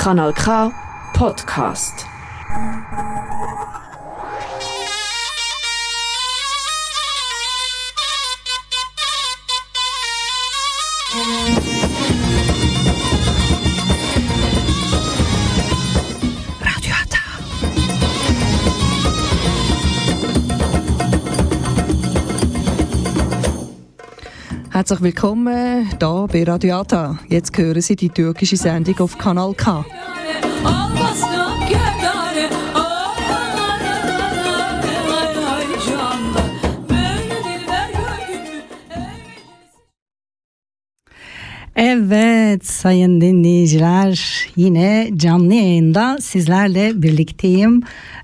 Kanal K Podcast. Herzlich willkommen hier bei Radio Ata. Jetzt hören Sie die türkische Sendung auf Kanal K. Evet sayın dinleyiciler yine canlı yayında sizlerle birlikteyim.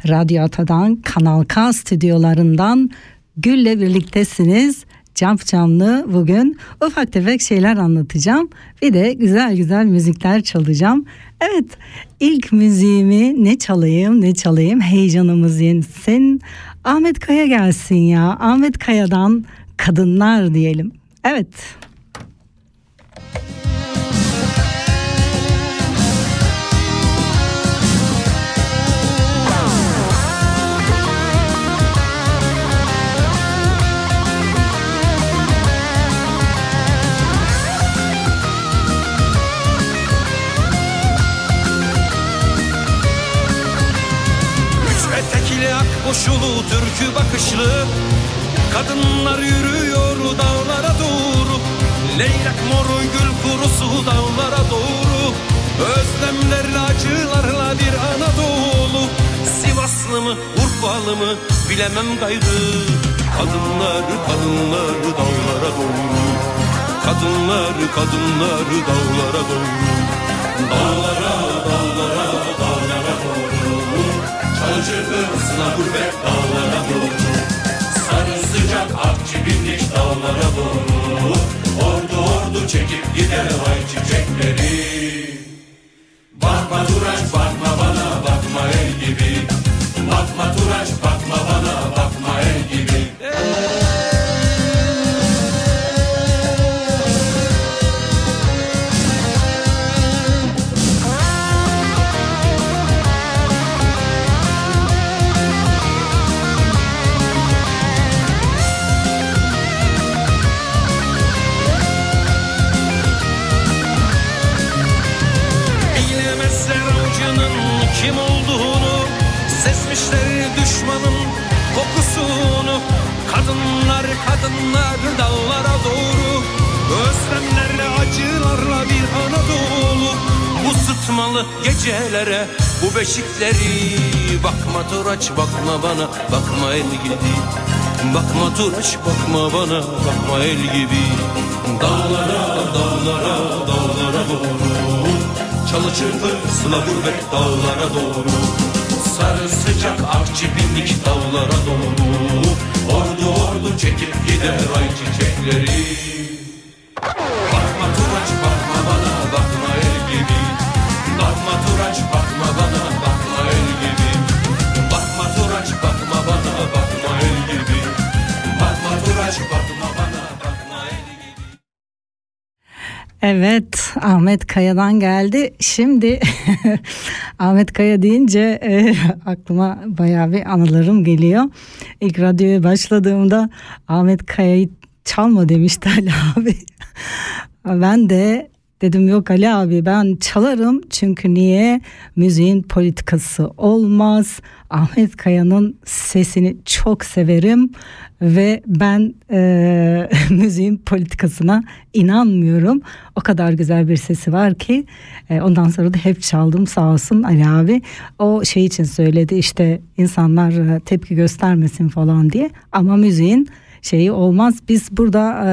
Radyo Ata'dan Kanal K stüdyolarından Gül'le birliktesiniz. Camp canlı bugün ufak tefek şeyler anlatacağım. Bir de güzel güzel müzikler çalacağım. Evet ilk müziğimi ne çalayım ne çalayım heyecanımız yensin. Ahmet Kaya gelsin ya. Ahmet Kaya'dan kadınlar diyelim. Evet. Koşulu türkü bakışlı Kadınlar yürüyor dağlara doğru. Leylek moru gül kurusu dağlara doğru. Özlemlerle acılarla bir Anadolu. Sivaslı mı Urfalı mı bilemem gayrı. Kadınlar kadınlar dağlara doğru. Kadınlar kadınlar dağlara doğru. Dağlara dağlara Çalıcı hırsına gurbet dağlara doğru. Sarı sıcak akçı bindik dağlara doğru. Ordu ordu çekip gider ay çiçekleri. Bakma Turaç bakma bana bakma el gibi. Bakma Turaç bakma Bu sıtmalı gecelere. Bu beşikleri Bakma Turaç bakma bana bakma el gibi. Bakma Turaç bakma bana bakma el gibi. Dağlara dağlara dağlara doğru. Çalı çırpı sıla gurbet dağlara doğru. Sarı sıcak akçı bindik dağlara doğru. Ordu ordu çekip gider ay çiçekleri Evet Ahmet Kaya'dan geldi. Şimdi Ahmet Kaya deyince e, aklıma bayağı bir anılarım geliyor. İlk radyoya başladığımda Ahmet Kaya'yı çalma demişti Ali abi. ben de dedim yok Ali abi ben çalarım çünkü niye müziğin politikası olmaz. Ahmet Kaya'nın sesini çok severim ve ben e, müziğin politikasına inanmıyorum. O kadar güzel bir sesi var ki e, ondan sonra da hep çaldım sağ olsun Ali abi. O şey için söyledi işte insanlar e, tepki göstermesin falan diye ama müziğin şeyi olmaz. Biz burada e,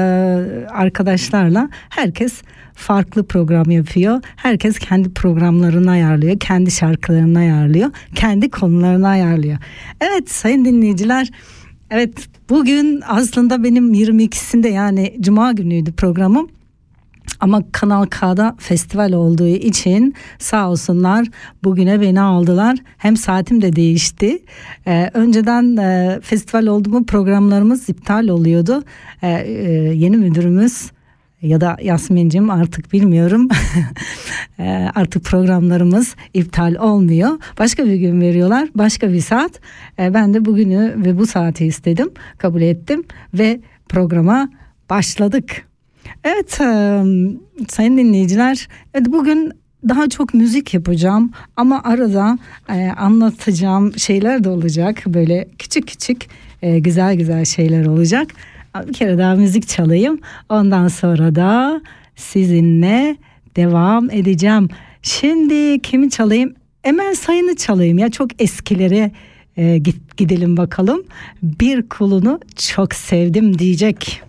arkadaşlarla herkes farklı program yapıyor. Herkes kendi programlarını ayarlıyor, kendi şarkılarını ayarlıyor, kendi konularını ayarlıyor. Evet sayın dinleyiciler Evet bugün aslında benim 22'sinde yani cuma günüydü programım. Ama Kanal K'da festival olduğu için sağ olsunlar bugüne beni aldılar. Hem saatim de değişti. Ee, önceden e, festival oldu mu programlarımız iptal oluyordu. Ee, e, yeni müdürümüz ya da Yasmin'cim artık bilmiyorum e, artık programlarımız iptal olmuyor. Başka bir gün veriyorlar başka bir saat. E, ben de bugünü ve bu saati istedim kabul ettim ve programa başladık. Evet e, sayın dinleyiciler evet, bugün daha çok müzik yapacağım ama arada e, anlatacağım şeyler de olacak böyle küçük küçük e, güzel güzel şeyler olacak. Bir kere daha müzik çalayım ondan sonra da sizinle devam edeceğim. Şimdi kimi çalayım? Emel Sayın'ı çalayım ya çok eskilere e, gidelim bakalım. Bir kulunu çok sevdim diyecek.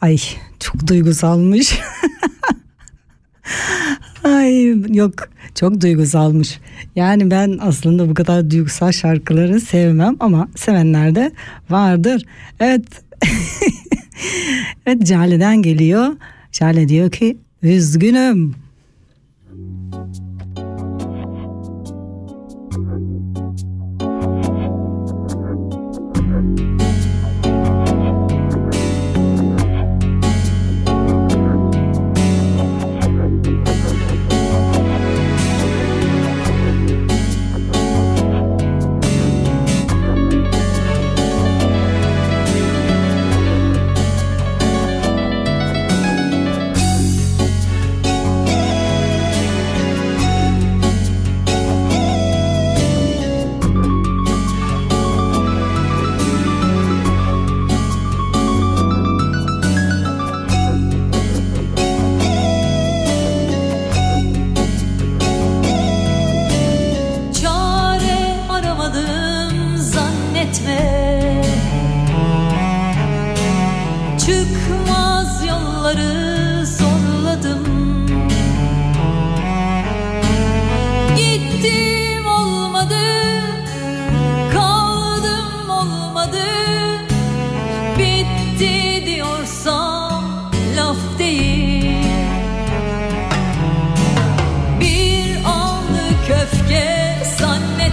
Ay çok duygusalmış. Ay yok çok duygusalmış. Yani ben aslında bu kadar duygusal şarkıları sevmem ama sevenler de vardır. Evet. evet Cale'den geliyor. Cale diyor ki üzgünüm.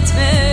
Etme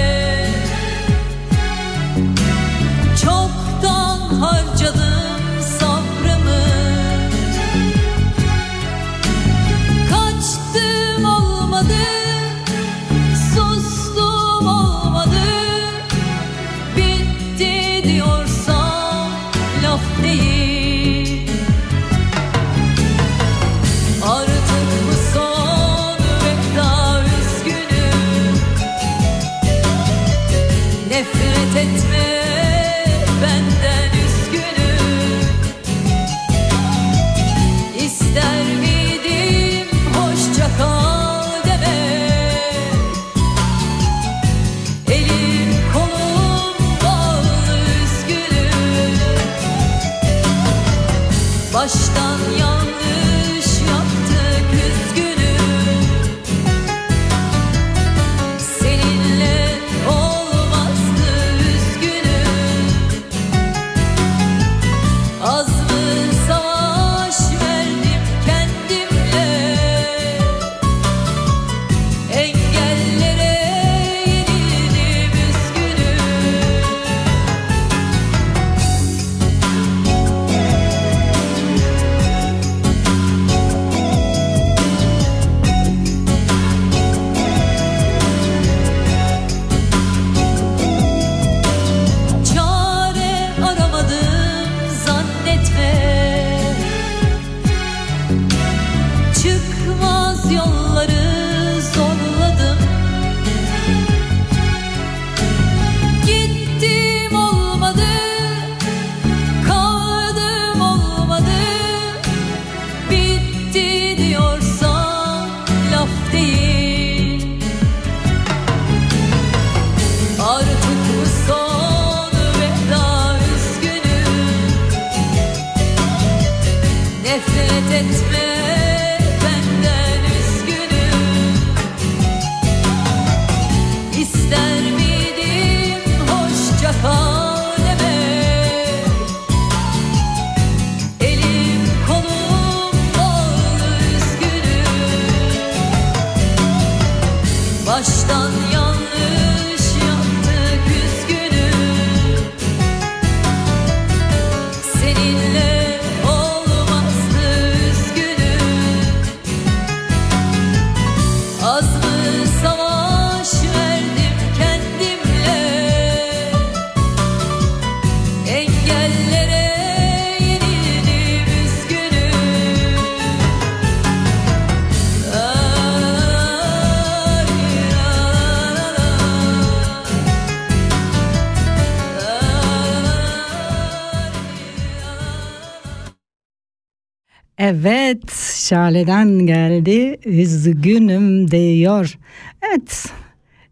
Evet, Şale'den geldi. Üzgünüm diyor. Evet,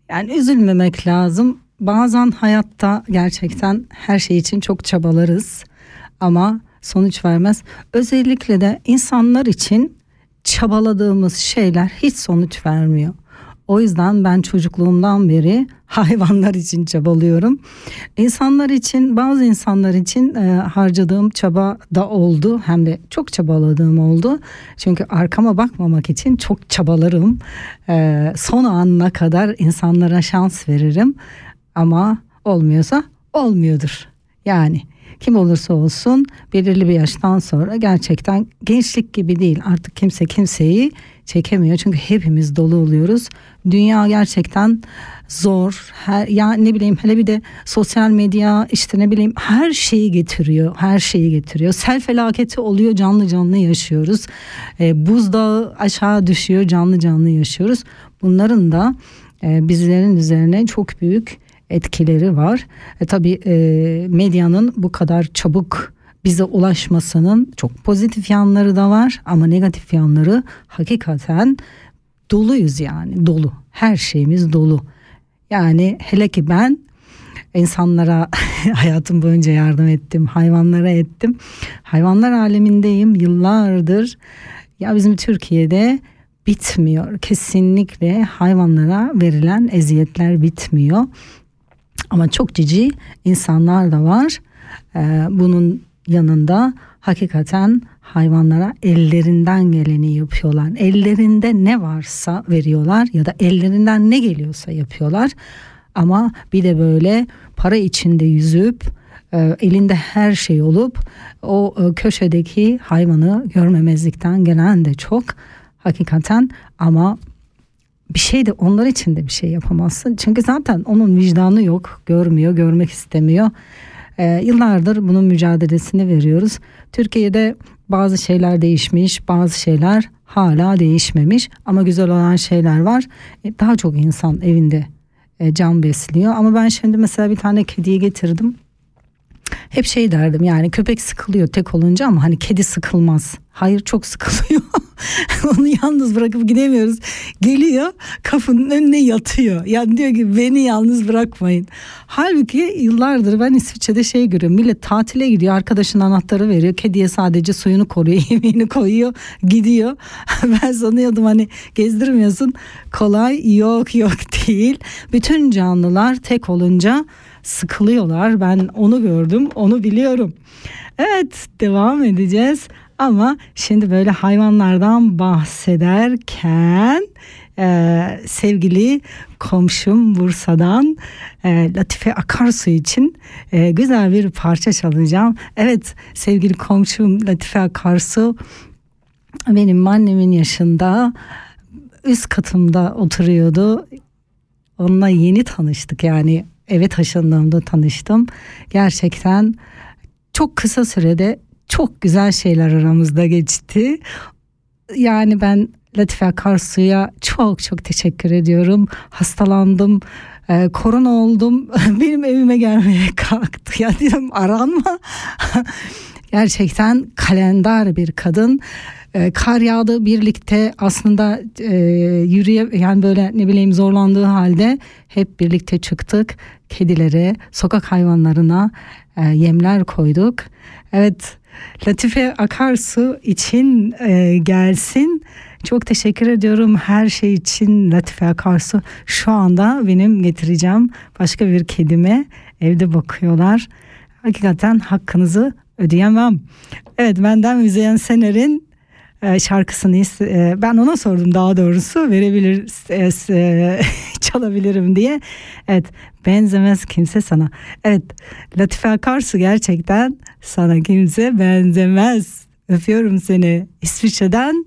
yani üzülmemek lazım. Bazen hayatta gerçekten her şey için çok çabalarız ama sonuç vermez. Özellikle de insanlar için çabaladığımız şeyler hiç sonuç vermiyor. O yüzden ben çocukluğumdan beri hayvanlar için çabalıyorum. İnsanlar için bazı insanlar için e, harcadığım çaba da oldu. Hem de çok çabaladığım oldu. Çünkü arkama bakmamak için çok çabalarım. E, son anına kadar insanlara şans veririm. Ama olmuyorsa olmuyordur. Yani kim olursa olsun belirli bir yaştan sonra gerçekten gençlik gibi değil artık kimse kimseyi çekemiyor çünkü hepimiz dolu oluyoruz. Dünya gerçekten zor. Her, ya ne bileyim hele bir de sosyal medya işte ne bileyim her şeyi getiriyor. Her şeyi getiriyor. Sel felaketi oluyor canlı canlı yaşıyoruz. E, buzdağı aşağı düşüyor canlı canlı yaşıyoruz. Bunların da e, bizlerin üzerine çok büyük etkileri var. E, tabii e, medyanın bu kadar çabuk bize ulaşmasının çok pozitif yanları da var ama negatif yanları hakikaten doluyuz yani dolu. Her şeyimiz dolu. Yani hele ki ben insanlara hayatım boyunca yardım ettim, hayvanlara ettim. Hayvanlar alemindeyim yıllardır. Ya bizim Türkiye'de bitmiyor. Kesinlikle hayvanlara verilen eziyetler bitmiyor. Ama çok cici insanlar da var. Ee, bunun yanında hakikaten hayvanlara ellerinden geleni yapıyorlar. Ellerinde ne varsa veriyorlar ya da ellerinden ne geliyorsa yapıyorlar. Ama bir de böyle para içinde yüzüp e, elinde her şey olup o e, köşedeki hayvanı görmemezlikten gelen de çok hakikaten ama bir şey de onlar için de bir şey yapamazsın. Çünkü zaten onun vicdanı yok, görmüyor, görmek istemiyor. Ee, yıllardır bunun mücadelesini veriyoruz. Türkiye'de bazı şeyler değişmiş, bazı şeyler hala değişmemiş ama güzel olan şeyler var. E, daha çok insan evinde e, can besliyor ama ben şimdi mesela bir tane kediyi getirdim. hep şey derdim yani köpek sıkılıyor tek olunca ama hani kedi sıkılmaz. Hayır çok sıkılıyor. Onu yalnız bırakıp gidemiyoruz. Geliyor kapının önüne yatıyor. Yani diyor ki beni yalnız bırakmayın. Halbuki yıllardır ben İsviçre'de şey görüyorum. Millet tatile gidiyor arkadaşın anahtarı veriyor. Kediye sadece suyunu koruyor yemeğini koyuyor gidiyor. ben sanıyordum hani gezdirmiyorsun. Kolay yok yok değil. Bütün canlılar tek olunca sıkılıyorlar. Ben onu gördüm, onu biliyorum. Evet, devam edeceğiz. Ama şimdi böyle hayvanlardan bahsederken e, sevgili komşum Bursa'dan e, Latife Akarsu için e, güzel bir parça çalacağım. Evet sevgili komşum Latife Akarsu benim annemin yaşında üst katımda oturuyordu. Onunla yeni tanıştık yani eve taşındığımda tanıştım. Gerçekten çok kısa sürede çok güzel şeyler aramızda geçti. Yani ben Latife Akarsu'ya çok çok teşekkür ediyorum. Hastalandım, e, korona oldum. Benim evime gelmeye kalktı. Ya dedim aranma. Gerçekten kalender bir kadın. E, kar yağdı birlikte aslında e, yürüye yani böyle ne bileyim zorlandığı halde hep birlikte çıktık. Kedilere, sokak hayvanlarına e, yemler koyduk. Evet Latife Akarsu için e, gelsin. Çok teşekkür ediyorum her şey için Latife Akarsu. Şu anda benim getireceğim başka bir kedime evde bakıyorlar. Hakikaten hakkınızı ödeyemem. Evet benden Müzeyyen Sener'in e, şarkısını e, ben ona sordum daha doğrusu verebilir e, çalabilirim diye. Evet benzemez kimse sana. Evet Latife Akarsu gerçekten sana kimse benzemez. Öpüyorum seni. İsviçre'den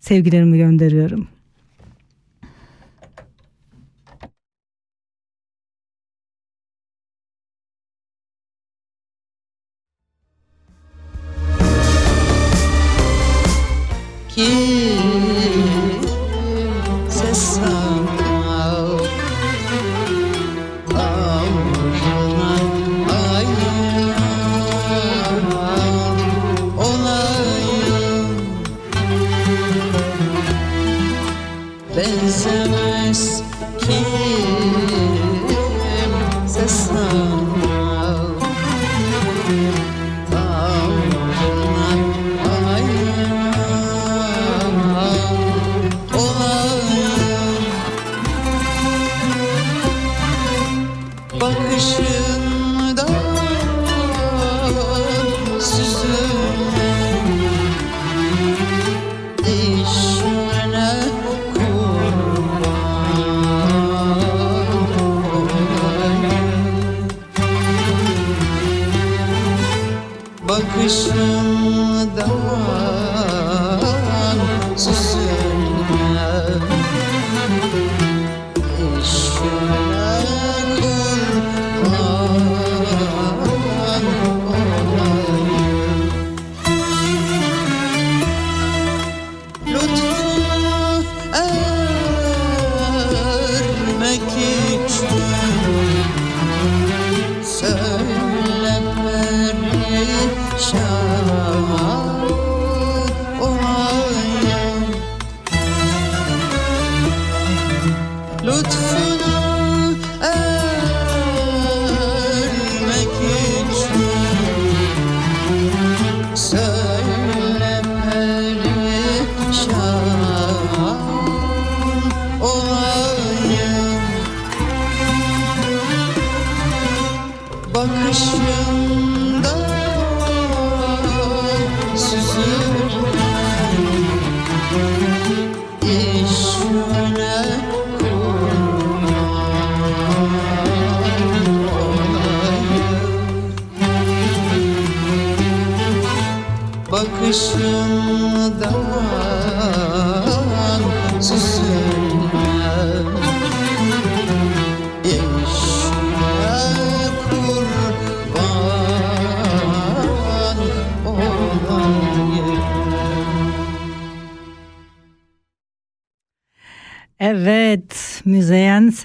sevgilerimi gönderiyorum. Kimse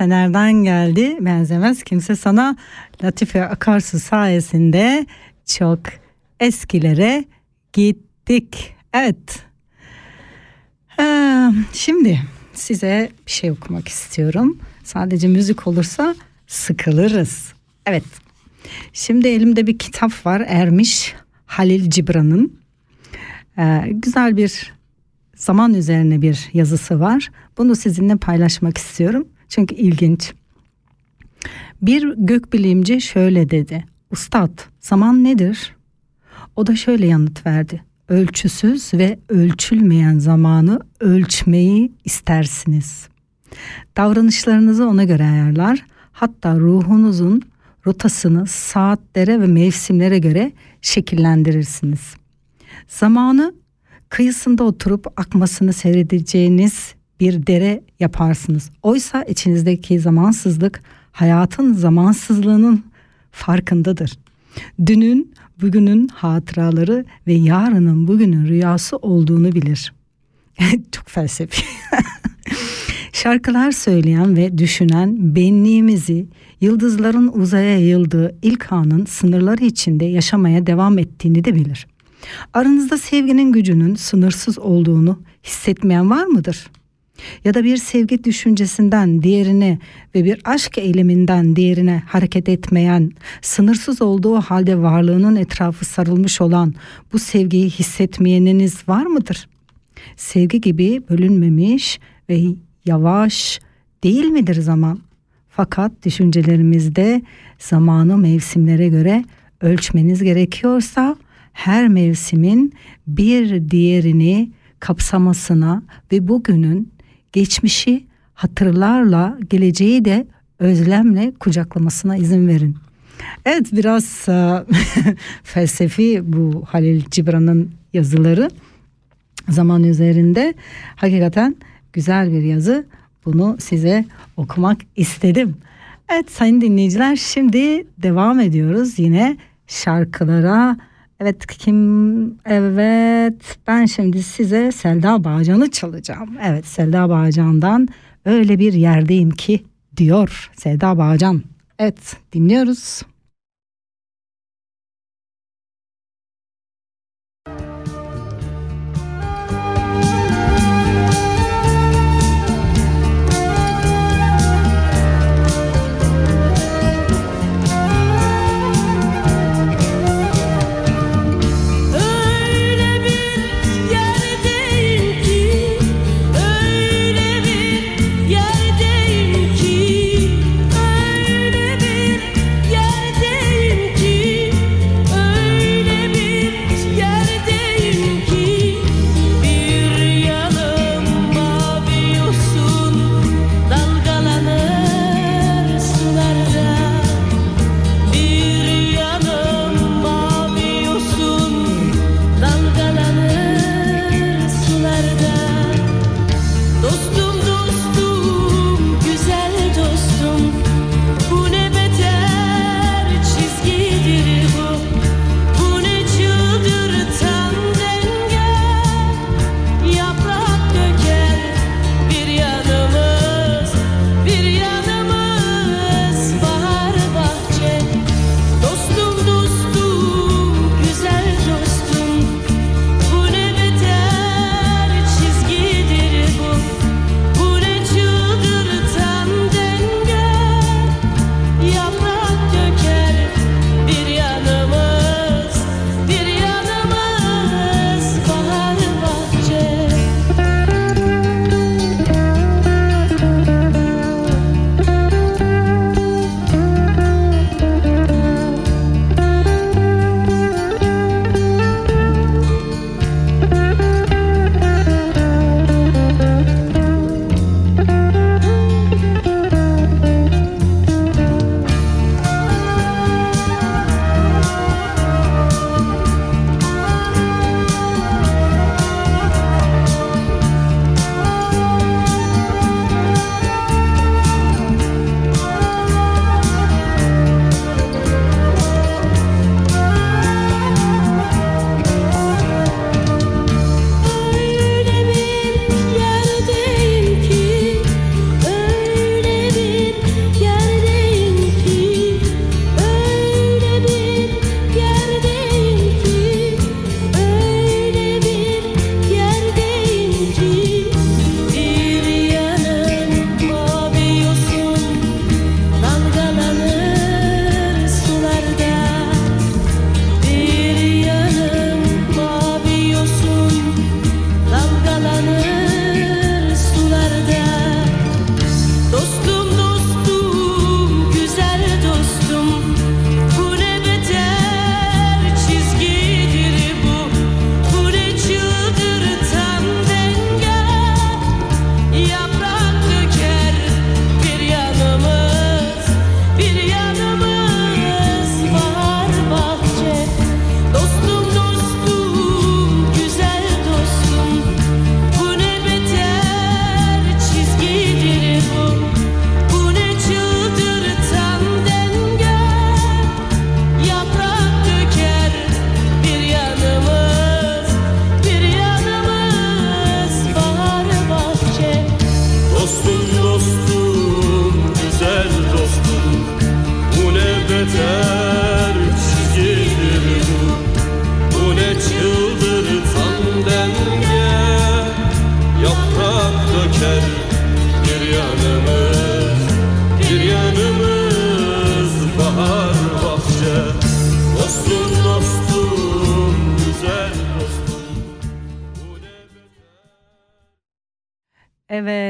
Sener'den geldi. Benzemez kimse sana Latife Akarsu sayesinde çok eskilere gittik. Evet. Ee, şimdi size bir şey okumak istiyorum. Sadece müzik olursa sıkılırız. Evet. Şimdi elimde bir kitap var. Ermiş Halil Cibran'ın. Ee, güzel bir zaman üzerine bir yazısı var. Bunu sizinle paylaşmak istiyorum. Çünkü ilginç. Bir gökbilimci şöyle dedi. Ustad zaman nedir? O da şöyle yanıt verdi. Ölçüsüz ve ölçülmeyen zamanı ölçmeyi istersiniz. Davranışlarınızı ona göre ayarlar. Hatta ruhunuzun rotasını saatlere ve mevsimlere göre şekillendirirsiniz. Zamanı kıyısında oturup akmasını seyredeceğiniz bir dere yaparsınız. Oysa içinizdeki zamansızlık hayatın zamansızlığının farkındadır. Dünün, bugünün hatıraları ve yarının bugünün rüyası olduğunu bilir. Çok felsefi. Şarkılar söyleyen ve düşünen benliğimizi yıldızların uzaya yayıldığı ilk anın sınırları içinde yaşamaya devam ettiğini de bilir. Aranızda sevginin gücünün sınırsız olduğunu hissetmeyen var mıdır? Ya da bir sevgi düşüncesinden diğerine ve bir aşk eyleminden diğerine hareket etmeyen, sınırsız olduğu halde varlığının etrafı sarılmış olan bu sevgiyi hissetmeyeniniz var mıdır? Sevgi gibi bölünmemiş ve yavaş değil midir zaman? Fakat düşüncelerimizde zamanı mevsimlere göre ölçmeniz gerekiyorsa her mevsimin bir diğerini kapsamasına ve bugünün geçmişi hatırlarla geleceği de özlemle kucaklamasına izin verin. Evet biraz e, felsefi bu Halil Cibran'ın yazıları zaman üzerinde hakikaten güzel bir yazı. Bunu size okumak istedim. Evet sayın dinleyiciler şimdi devam ediyoruz yine şarkılara. Evet kim evet ben şimdi size Selda Bağcan'ı çalacağım. Evet Selda Bağcan'dan öyle bir yerdeyim ki diyor Selda Bağcan. Evet dinliyoruz.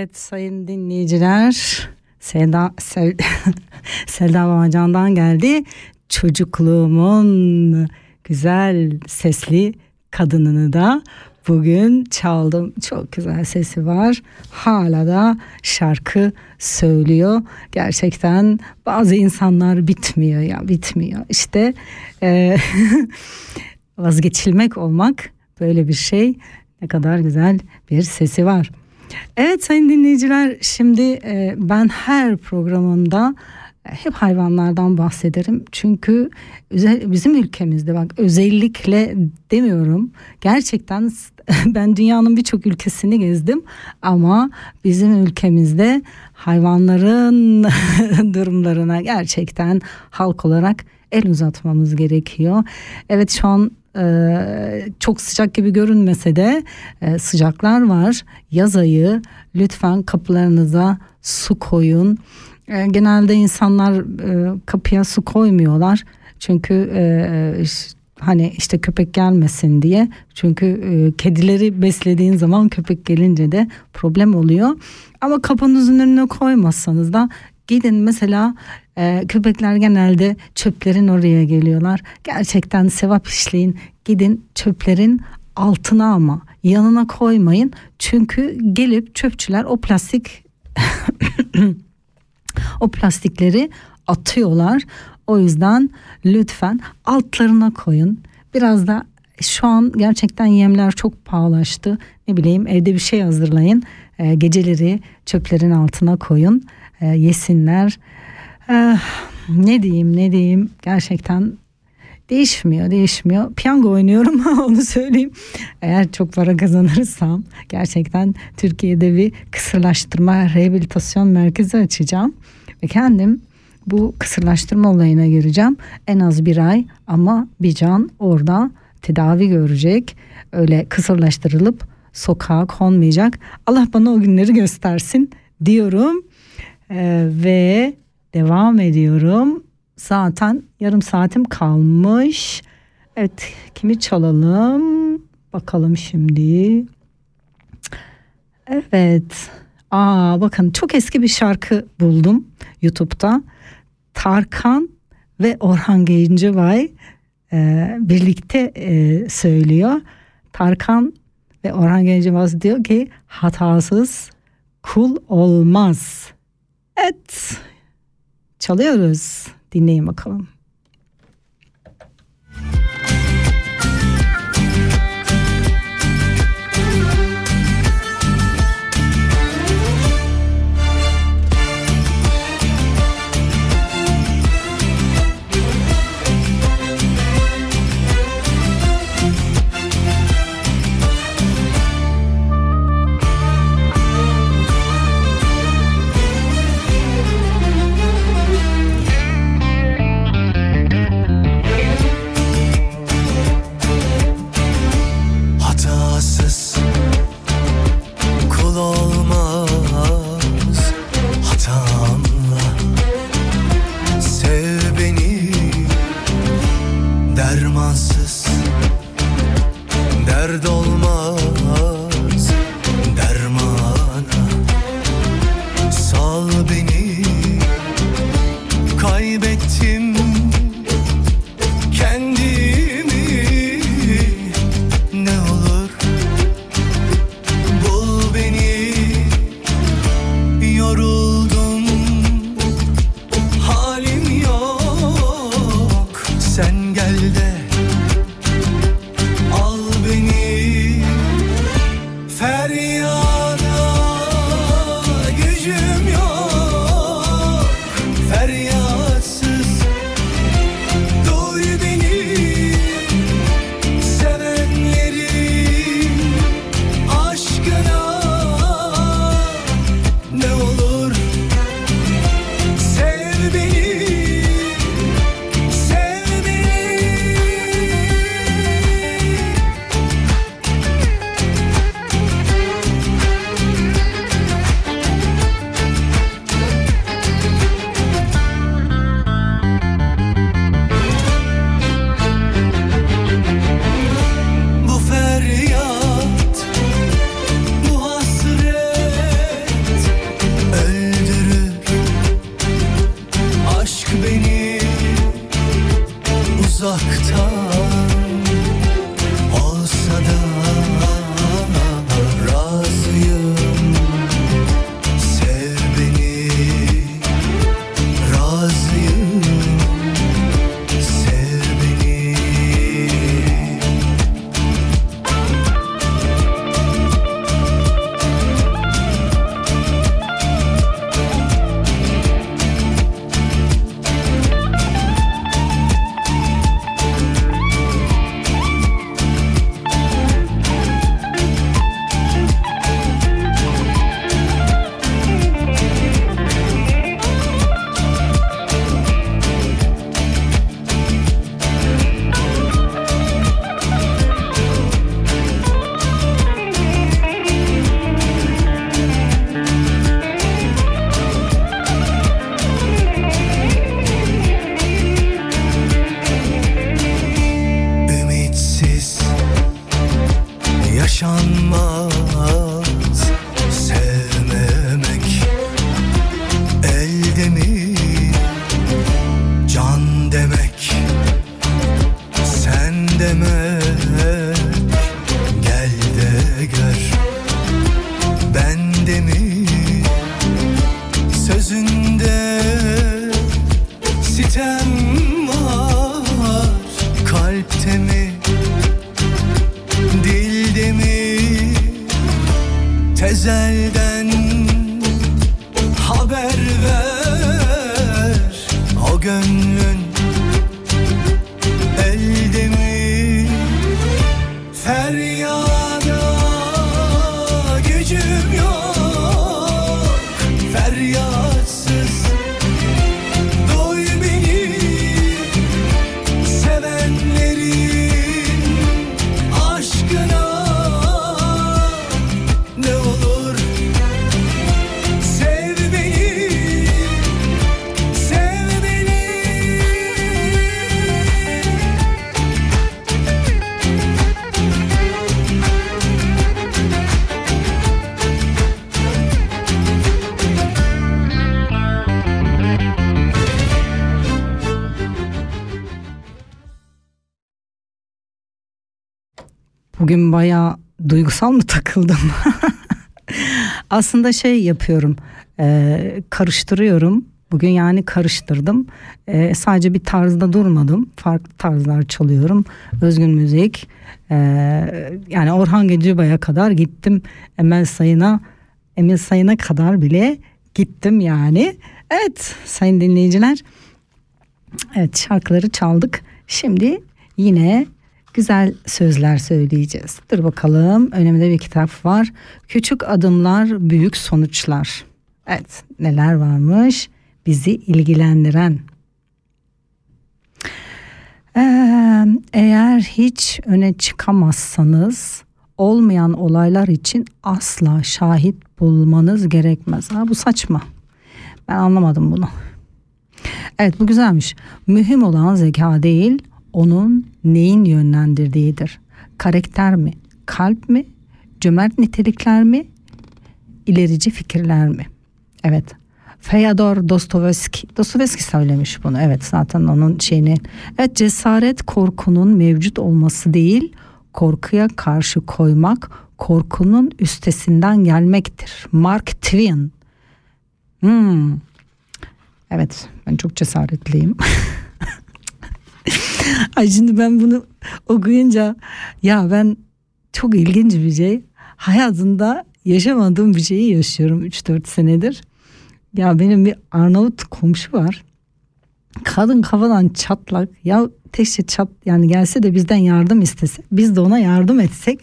Evet sayın dinleyiciler Selda, Sel, Selda Babacan'dan geldi. Çocukluğumun güzel sesli kadınını da bugün çaldım. Çok güzel sesi var. Hala da şarkı söylüyor. Gerçekten bazı insanlar bitmiyor ya bitmiyor. İşte e, vazgeçilmek olmak böyle bir şey. Ne kadar güzel bir sesi var. Evet sayın dinleyiciler şimdi e, ben her programımda hep hayvanlardan bahsederim. Çünkü bizim ülkemizde bak özellikle demiyorum. Gerçekten ben dünyanın birçok ülkesini gezdim ama bizim ülkemizde hayvanların durumlarına gerçekten halk olarak el uzatmamız gerekiyor. Evet şu an ee, çok sıcak gibi görünmese de e, sıcaklar var. Yaz ayı lütfen kapılarınıza su koyun. E, genelde insanlar e, kapıya su koymuyorlar. Çünkü e, hani işte köpek gelmesin diye. Çünkü kedileri beslediğin zaman köpek gelince de problem oluyor. Ama kapınızın önüne koymazsanız da gidin mesela ee, köpekler genelde çöplerin oraya geliyorlar. Gerçekten sevap işleyin. Gidin çöplerin altına ama yanına koymayın. Çünkü gelip çöpçüler o plastik o plastikleri atıyorlar. O yüzden lütfen altlarına koyun. Biraz da şu an gerçekten yemler çok pahalaştı. Ne bileyim evde bir şey hazırlayın. E, geceleri çöplerin altına koyun. E, yesinler. Eh, ne diyeyim ne diyeyim gerçekten değişmiyor değişmiyor. Piyango oynuyorum onu söyleyeyim. Eğer çok para kazanırsam gerçekten Türkiye'de bir kısırlaştırma rehabilitasyon merkezi açacağım. Ve kendim bu kısırlaştırma olayına gireceğim. En az bir ay ama bir can orada tedavi görecek. Öyle kısırlaştırılıp sokağa konmayacak. Allah bana o günleri göstersin diyorum. Ee, ve devam ediyorum. Zaten yarım saatim kalmış. Evet kimi çalalım? Bakalım şimdi. Evet. Aa bakın çok eski bir şarkı buldum YouTube'da. Tarkan ve Orhan Gencebay e, birlikte e, söylüyor. Tarkan ve Orhan Gencebay diyor ki hatasız kul olmaz. Evet çalıyoruz. Dinleyin bakalım. Bugün bayağı duygusal mı takıldım? Aslında şey yapıyorum, e, karıştırıyorum. Bugün yani karıştırdım. E, sadece bir tarzda durmadım. Farklı tarzlar çalıyorum. Özgün müzik. e, yani Orhan Gencebay'a kadar gittim. Emel Sayın'a, Emel Sayın'a kadar bile gittim yani. Evet sayın dinleyiciler. Evet şarkıları çaldık. Şimdi yine güzel sözler söyleyeceğiz. Dur bakalım önümde bir kitap var. Küçük adımlar büyük sonuçlar. Evet neler varmış bizi ilgilendiren. Ee, eğer hiç öne çıkamazsanız olmayan olaylar için asla şahit bulmanız gerekmez. Ha, bu saçma. Ben anlamadım bunu. Evet bu güzelmiş. Mühim olan zeka değil, onun neyin yönlendirdiğidir. Karakter mi, kalp mi, cömert nitelikler mi, ilerici fikirler mi? Evet. Fyodor Dostoyevski, Dostoyevski söylemiş bunu. Evet zaten onun şeyini. Evet cesaret korkunun mevcut olması değil, korkuya karşı koymak, korkunun üstesinden gelmektir. Mark Twain. Hmm. Evet ben çok cesaretliyim. Ay şimdi ben bunu okuyunca ya ben çok ilginç bir şey. Hayatımda yaşamadığım bir şeyi yaşıyorum 3-4 senedir. Ya benim bir Arnavut komşu var. Kadın kafadan çatlak. Ya teşe çat yani gelse de bizden yardım istese. Biz de ona yardım etsek.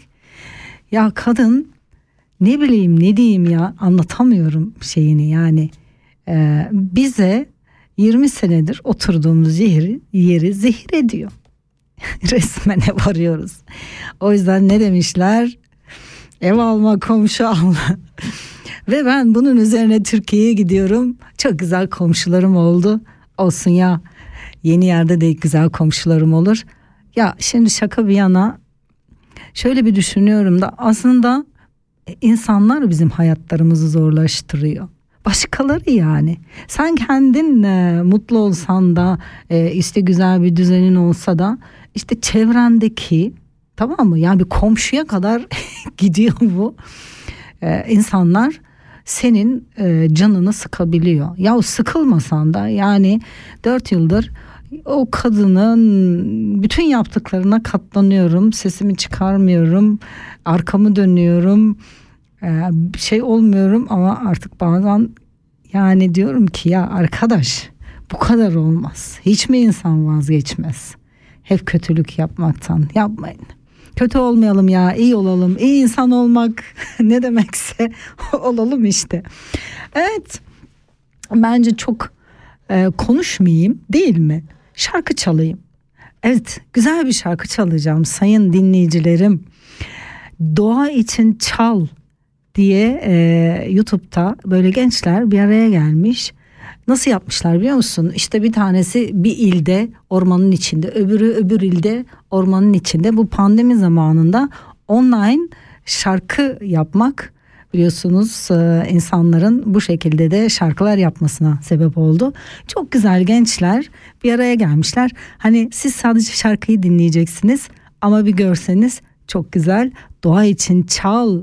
Ya kadın ne bileyim ne diyeyim ya anlatamıyorum şeyini yani. Ee, bize 20 senedir oturduğumuz yeri, yeri zehir ediyor. Resmene varıyoruz. O yüzden ne demişler? Ev alma, komşu alma. Ve ben bunun üzerine Türkiye'ye gidiyorum. Çok güzel komşularım oldu. Olsun ya. Yeni yerde de güzel komşularım olur. Ya şimdi şaka bir yana şöyle bir düşünüyorum da aslında insanlar bizim hayatlarımızı zorlaştırıyor. Başkaları yani. Sen kendin e, mutlu olsan da e, işte güzel bir düzenin olsa da işte çevrendeki tamam mı? Yani bir komşuya kadar gidiyor bu. E, insanlar senin e, canını sıkabiliyor. Ya sıkılmasan da yani dört yıldır o kadının bütün yaptıklarına katlanıyorum. Sesimi çıkarmıyorum. Arkamı dönüyorum. Ee, şey olmuyorum ama artık bazen yani diyorum ki ya arkadaş bu kadar olmaz. Hiç mi insan vazgeçmez? Hep kötülük yapmaktan yapmayın. Kötü olmayalım ya iyi olalım. İyi insan olmak ne demekse olalım işte. Evet bence çok e, konuşmayayım değil mi? Şarkı çalayım. Evet güzel bir şarkı çalacağım sayın dinleyicilerim. Doğa için çal diye e, YouTube'da böyle gençler bir araya gelmiş. Nasıl yapmışlar biliyor musun? İşte bir tanesi bir ilde ormanın içinde, öbürü öbür ilde ormanın içinde. Bu pandemi zamanında online şarkı yapmak biliyorsunuz e, insanların bu şekilde de şarkılar yapmasına sebep oldu. Çok güzel gençler bir araya gelmişler. Hani siz sadece şarkıyı dinleyeceksiniz ama bir görseniz çok güzel doğa için çal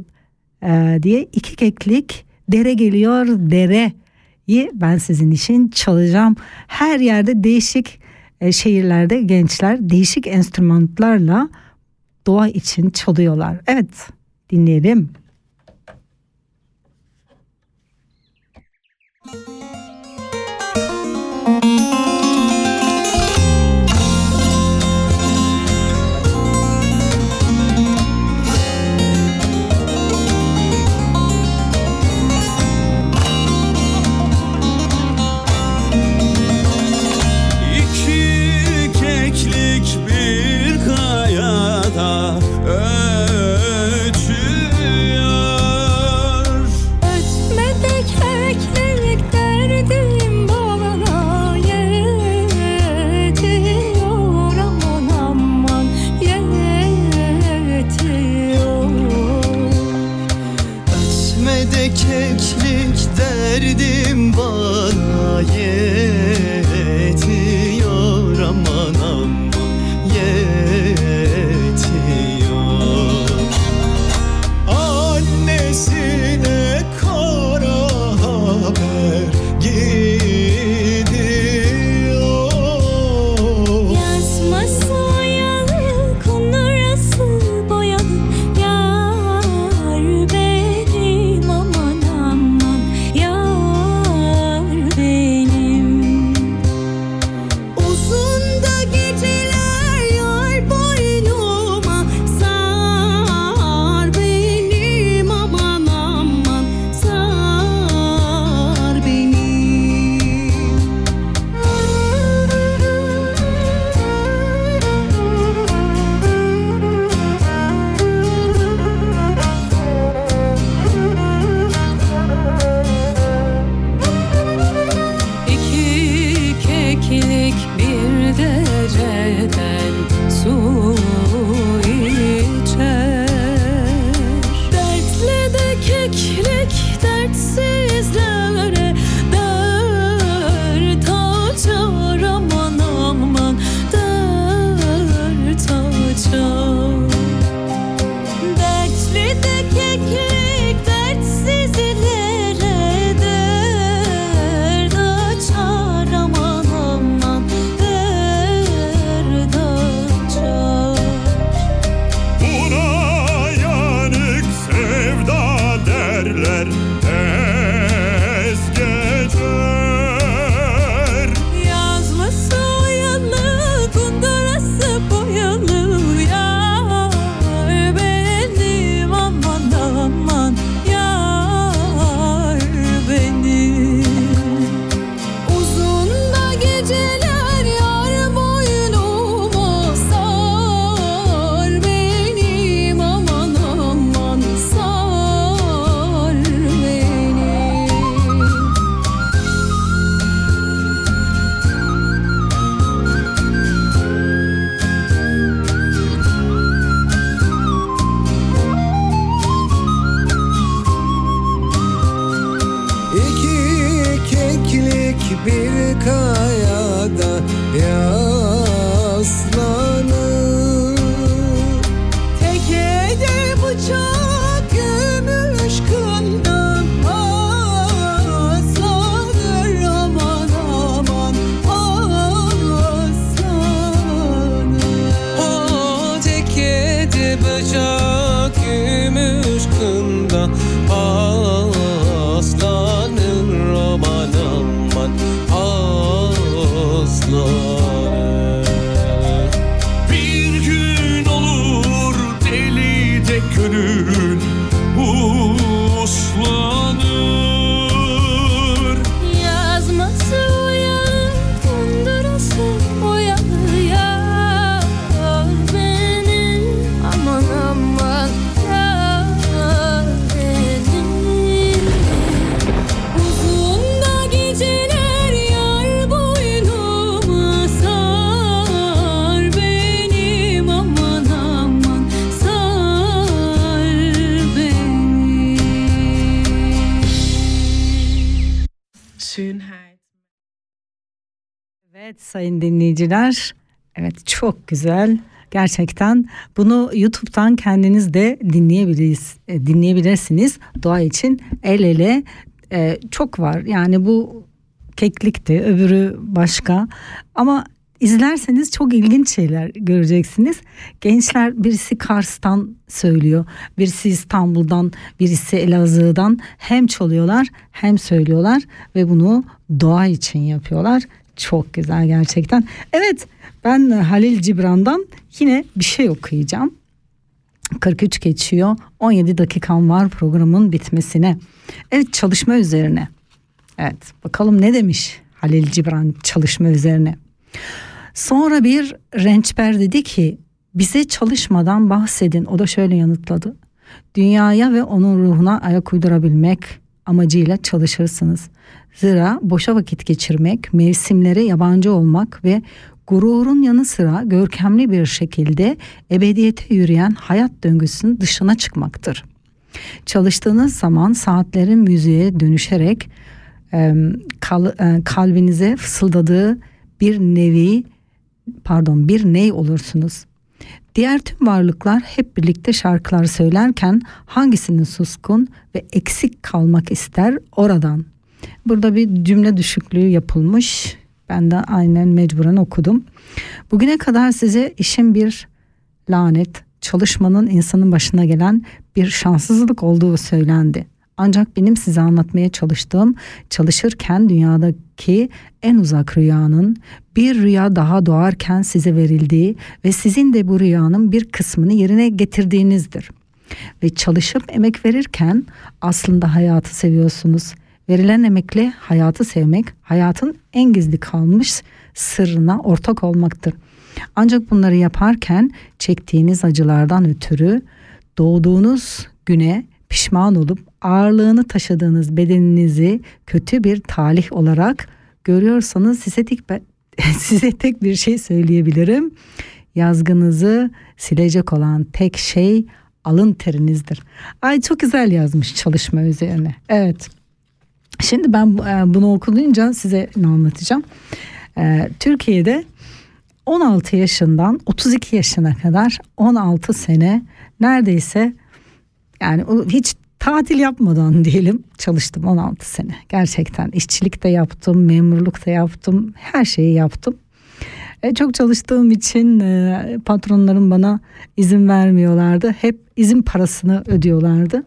e, diye iki keklik dere geliyor dereyi ben sizin için çalacağım. Her yerde değişik e, şehirlerde gençler değişik enstrümanlarla doğa için çalıyorlar. Evet dinleyelim. Dinleyiciler. Evet çok güzel. Gerçekten bunu YouTube'dan kendiniz de dinleyebiliriz, e, dinleyebilirsiniz. Doğa için el ele e, çok var. Yani bu keklikti, öbürü başka. Ama izlerseniz çok ilginç şeyler göreceksiniz. Gençler birisi Kars'tan söylüyor, birisi İstanbul'dan, birisi Elazığ'dan hem çalıyorlar hem söylüyorlar ve bunu doğa için yapıyorlar. Çok güzel gerçekten. Evet ben Halil Cibran'dan yine bir şey okuyacağım. 43 geçiyor. 17 dakikam var programın bitmesine. Evet çalışma üzerine. Evet bakalım ne demiş Halil Cibran çalışma üzerine. Sonra bir rençber dedi ki bize çalışmadan bahsedin. O da şöyle yanıtladı. Dünyaya ve onun ruhuna ayak uydurabilmek amacıyla çalışırsınız. Zira boşa vakit geçirmek, mevsimlere yabancı olmak ve gururun yanı sıra görkemli bir şekilde ebediyete yürüyen hayat döngüsünün dışına çıkmaktır. Çalıştığınız zaman saatlerin müziğe dönüşerek e, kal, kalbinize fısıldadığı bir nevi pardon bir ney olursunuz. Diğer tüm varlıklar hep birlikte şarkılar söylerken hangisinin suskun ve eksik kalmak ister oradan. Burada bir cümle düşüklüğü yapılmış. Ben de aynen mecburen okudum. Bugüne kadar size işin bir lanet, çalışmanın insanın başına gelen bir şanssızlık olduğu söylendi. Ancak benim size anlatmaya çalıştığım çalışırken dünyadaki en uzak rüyanın bir rüya daha doğarken size verildiği ve sizin de bu rüyanın bir kısmını yerine getirdiğinizdir. Ve çalışıp emek verirken aslında hayatı seviyorsunuz. Verilen emekle hayatı sevmek hayatın en gizli kalmış sırrına ortak olmaktır. Ancak bunları yaparken çektiğiniz acılardan ötürü doğduğunuz güne pişman olup ağırlığını taşıdığınız bedeninizi kötü bir talih olarak görüyorsanız size tek, size tek bir şey söyleyebilirim. Yazgınızı silecek olan tek şey alın terinizdir. Ay çok güzel yazmış çalışma üzerine. Evet. Şimdi ben e, bunu okuyunca size ne anlatacağım. E, Türkiye'de 16 yaşından 32 yaşına kadar 16 sene neredeyse yani hiç tatil yapmadan diyelim çalıştım 16 sene. Gerçekten işçilik de yaptım, memurluk da yaptım, her şeyi yaptım. E, çok çalıştığım için e, patronlarım bana izin vermiyorlardı. Hep izin parasını ödüyorlardı.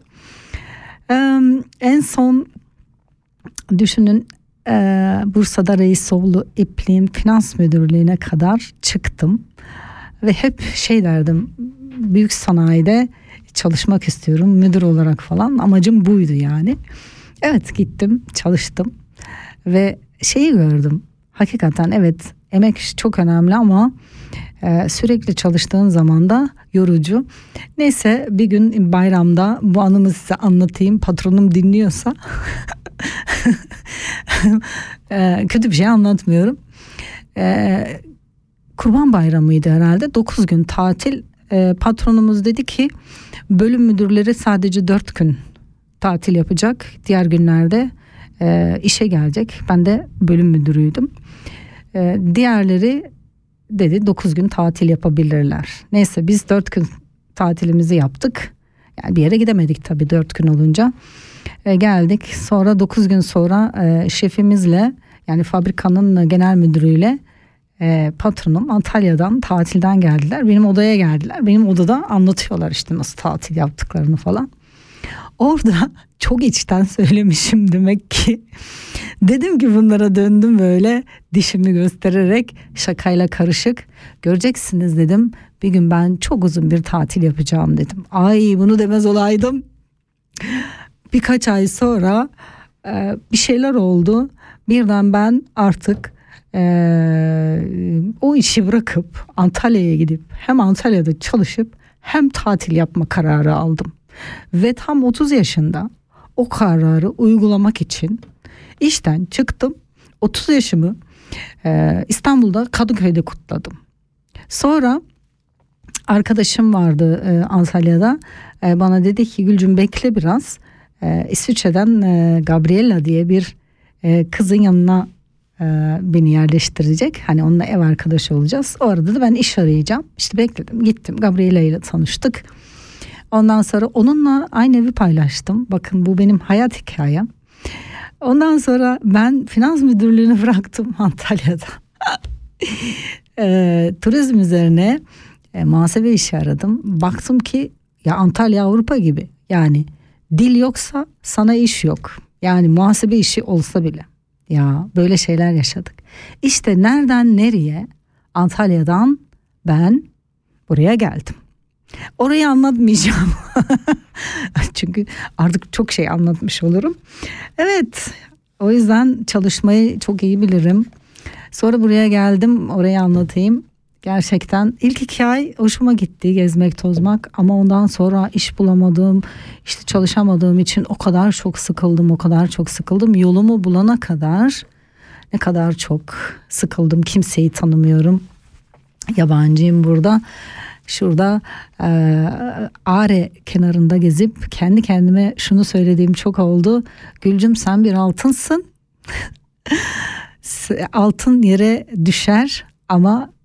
E, en son düşünün e, Bursa'da Reisoğlu İpliğin Finans Müdürlüğü'ne kadar çıktım. Ve hep şey derdim büyük sanayide çalışmak istiyorum müdür olarak falan amacım buydu yani. Evet gittim çalıştım ve şeyi gördüm hakikaten evet emek çok önemli ama e, sürekli çalıştığın zaman da yorucu. Neyse bir gün bayramda bu anımı size anlatayım patronum dinliyorsa e, kötü bir şey anlatmıyorum. E, Kurban Bayramı'ydı herhalde 9 gün tatil e, patronumuz dedi ki bölüm müdürleri sadece dört gün tatil yapacak. Diğer günlerde e, işe gelecek. Ben de bölüm müdürüydüm. E, diğerleri dedi dokuz gün tatil yapabilirler. Neyse biz dört gün tatilimizi yaptık. Yani bir yere gidemedik tabii dört gün olunca. E, geldik sonra dokuz gün sonra e, şefimizle yani fabrikanın genel müdürüyle e, patronum Antalya'dan tatilden geldiler. Benim odaya geldiler. Benim odada anlatıyorlar işte nasıl tatil yaptıklarını falan. Orada çok içten söylemişim demek ki. Dedim ki bunlara döndüm böyle dişimi göstererek şakayla karışık. Göreceksiniz dedim. Bir gün ben çok uzun bir tatil yapacağım dedim. Ay bunu demez olaydım. Birkaç ay sonra e, bir şeyler oldu. Birden ben artık ee, o işi bırakıp Antalya'ya gidip hem Antalya'da çalışıp hem tatil yapma kararı aldım. Ve tam 30 yaşında o kararı uygulamak için işten çıktım. 30 yaşımı e, İstanbul'da Kadıköy'de kutladım. Sonra arkadaşım vardı e, Antalya'da. E, bana dedi ki Gülcüm bekle biraz. E, İsviçre'den e, Gabriella diye bir e, kızın yanına beni yerleştirecek. Hani onunla ev arkadaşı olacağız. O arada da ben iş arayacağım. İşte bekledim gittim Gabriela ile tanıştık. Ondan sonra onunla aynı evi paylaştım. Bakın bu benim hayat hikayem. Ondan sonra ben finans müdürlüğünü bıraktım Antalya'da. e, turizm üzerine e, muhasebe işi aradım. Baktım ki ya Antalya Avrupa gibi. Yani dil yoksa sana iş yok. Yani muhasebe işi olsa bile. Ya böyle şeyler yaşadık. İşte nereden nereye Antalya'dan ben buraya geldim. Orayı anlatmayacağım. Çünkü artık çok şey anlatmış olurum. Evet o yüzden çalışmayı çok iyi bilirim. Sonra buraya geldim orayı anlatayım. Gerçekten ilk iki ay hoşuma gitti gezmek tozmak. Ama ondan sonra iş bulamadığım işte çalışamadığım için o kadar çok sıkıldım o kadar çok sıkıldım. Yolumu bulana kadar ne kadar çok sıkıldım. Kimseyi tanımıyorum. Yabancıyım burada. Şurada e, Are kenarında gezip kendi kendime şunu söylediğim çok oldu. Gülcüm sen bir altınsın. Altın yere düşer ama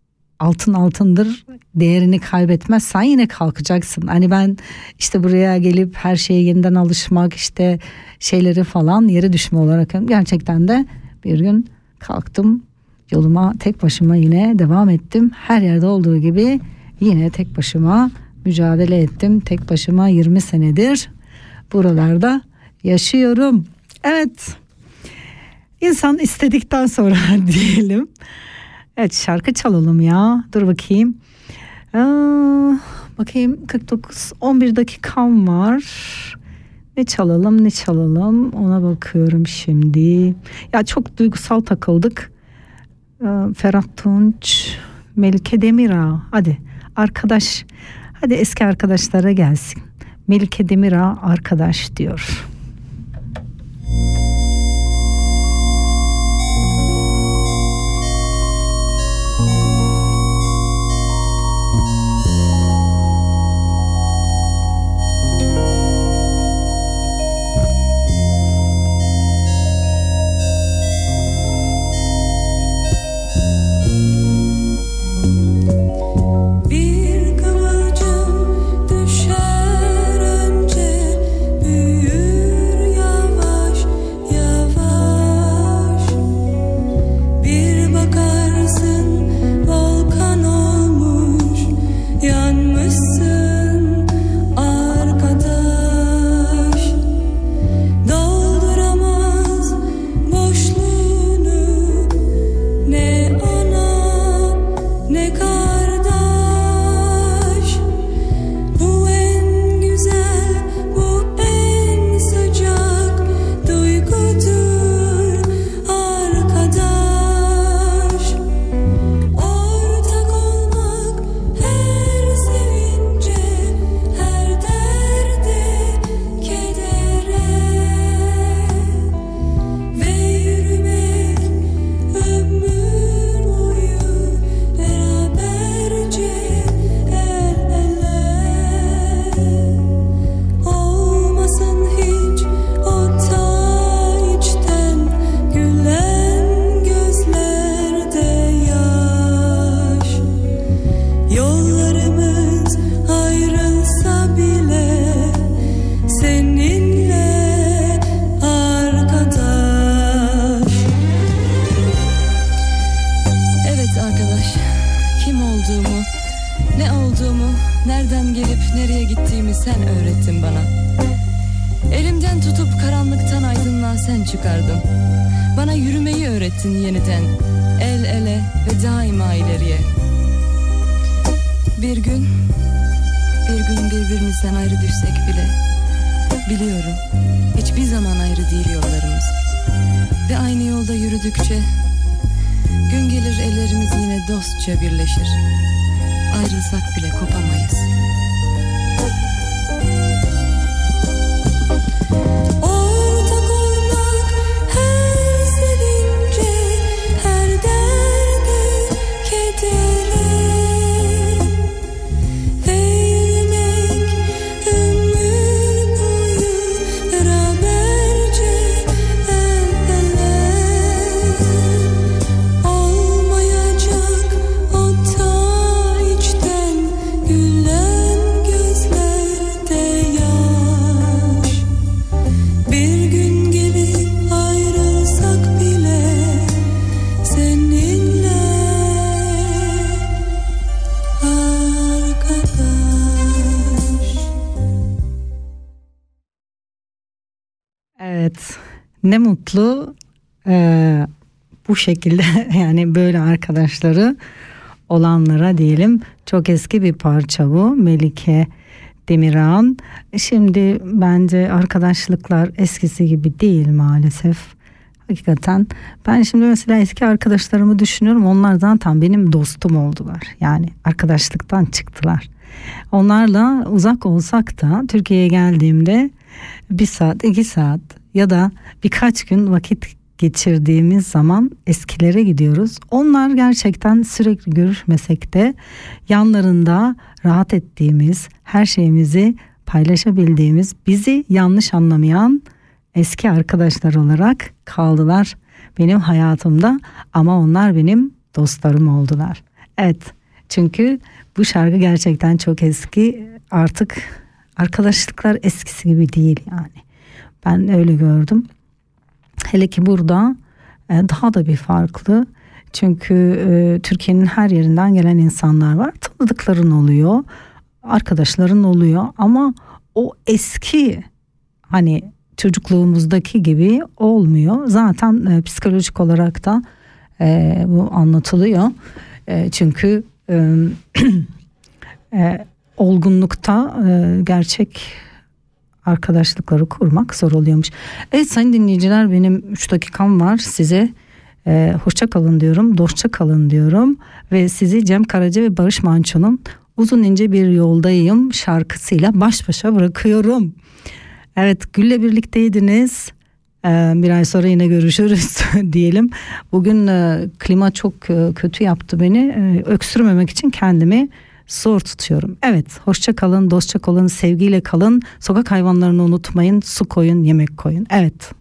altın altındır değerini kaybetmezsen yine kalkacaksın. Hani ben işte buraya gelip her şeye yeniden alışmak işte şeyleri falan yere düşme olarak gerçekten de bir gün kalktım yoluma tek başıma yine devam ettim. Her yerde olduğu gibi yine tek başıma mücadele ettim. Tek başıma 20 senedir buralarda yaşıyorum. Evet. İnsan istedikten sonra diyelim. Evet şarkı çalalım ya. Dur bakayım. Aa, bakayım 49 11 dakikam var. Ne çalalım ne çalalım ona bakıyorum şimdi. Ya çok duygusal takıldık. Ee, Ferhat Tunç, Melike Demira. Hadi arkadaş. Hadi eski arkadaşlara gelsin. Melike Demira arkadaş diyor. Bir Ne mutlu e, bu şekilde yani böyle arkadaşları olanlara diyelim. Çok eski bir parça bu. Melike Demirhan. Şimdi bence arkadaşlıklar eskisi gibi değil maalesef. Hakikaten ben şimdi mesela eski arkadaşlarımı düşünüyorum. Onlar zaten benim dostum oldular. Yani arkadaşlıktan çıktılar. Onlarla uzak olsak da Türkiye'ye geldiğimde bir saat, iki saat ya da birkaç gün vakit geçirdiğimiz zaman eskilere gidiyoruz. Onlar gerçekten sürekli görüşmesek de yanlarında rahat ettiğimiz, her şeyimizi paylaşabildiğimiz, bizi yanlış anlamayan eski arkadaşlar olarak kaldılar benim hayatımda ama onlar benim dostlarım oldular. Evet çünkü bu şarkı gerçekten çok eski artık arkadaşlıklar eskisi gibi değil yani. Ben öyle gördüm. Hele ki burada e, daha da bir farklı. Çünkü e, Türkiye'nin her yerinden gelen insanlar var. Tanıdıkların oluyor, arkadaşların oluyor ama o eski hani çocukluğumuzdaki gibi olmuyor. Zaten e, psikolojik olarak da e, bu anlatılıyor. E, çünkü e, e, olgunlukta e, gerçek arkadaşlıkları kurmak zor oluyormuş. Evet sayın dinleyiciler benim 3 dakikam var size e, hoşça kalın diyorum, dostça kalın diyorum ve sizi Cem Karaca ve Barış Manço'nun Uzun ince bir yoldayım şarkısıyla baş başa bırakıyorum. Evet Gül'le birlikteydiniz. Ee, bir ay sonra yine görüşürüz diyelim. Bugün e, klima çok e, kötü yaptı beni. E, öksürmemek için kendimi zor tutuyorum. Evet hoşça kalın, dostça kalın, sevgiyle kalın. Sokak hayvanlarını unutmayın. Su koyun, yemek koyun. Evet.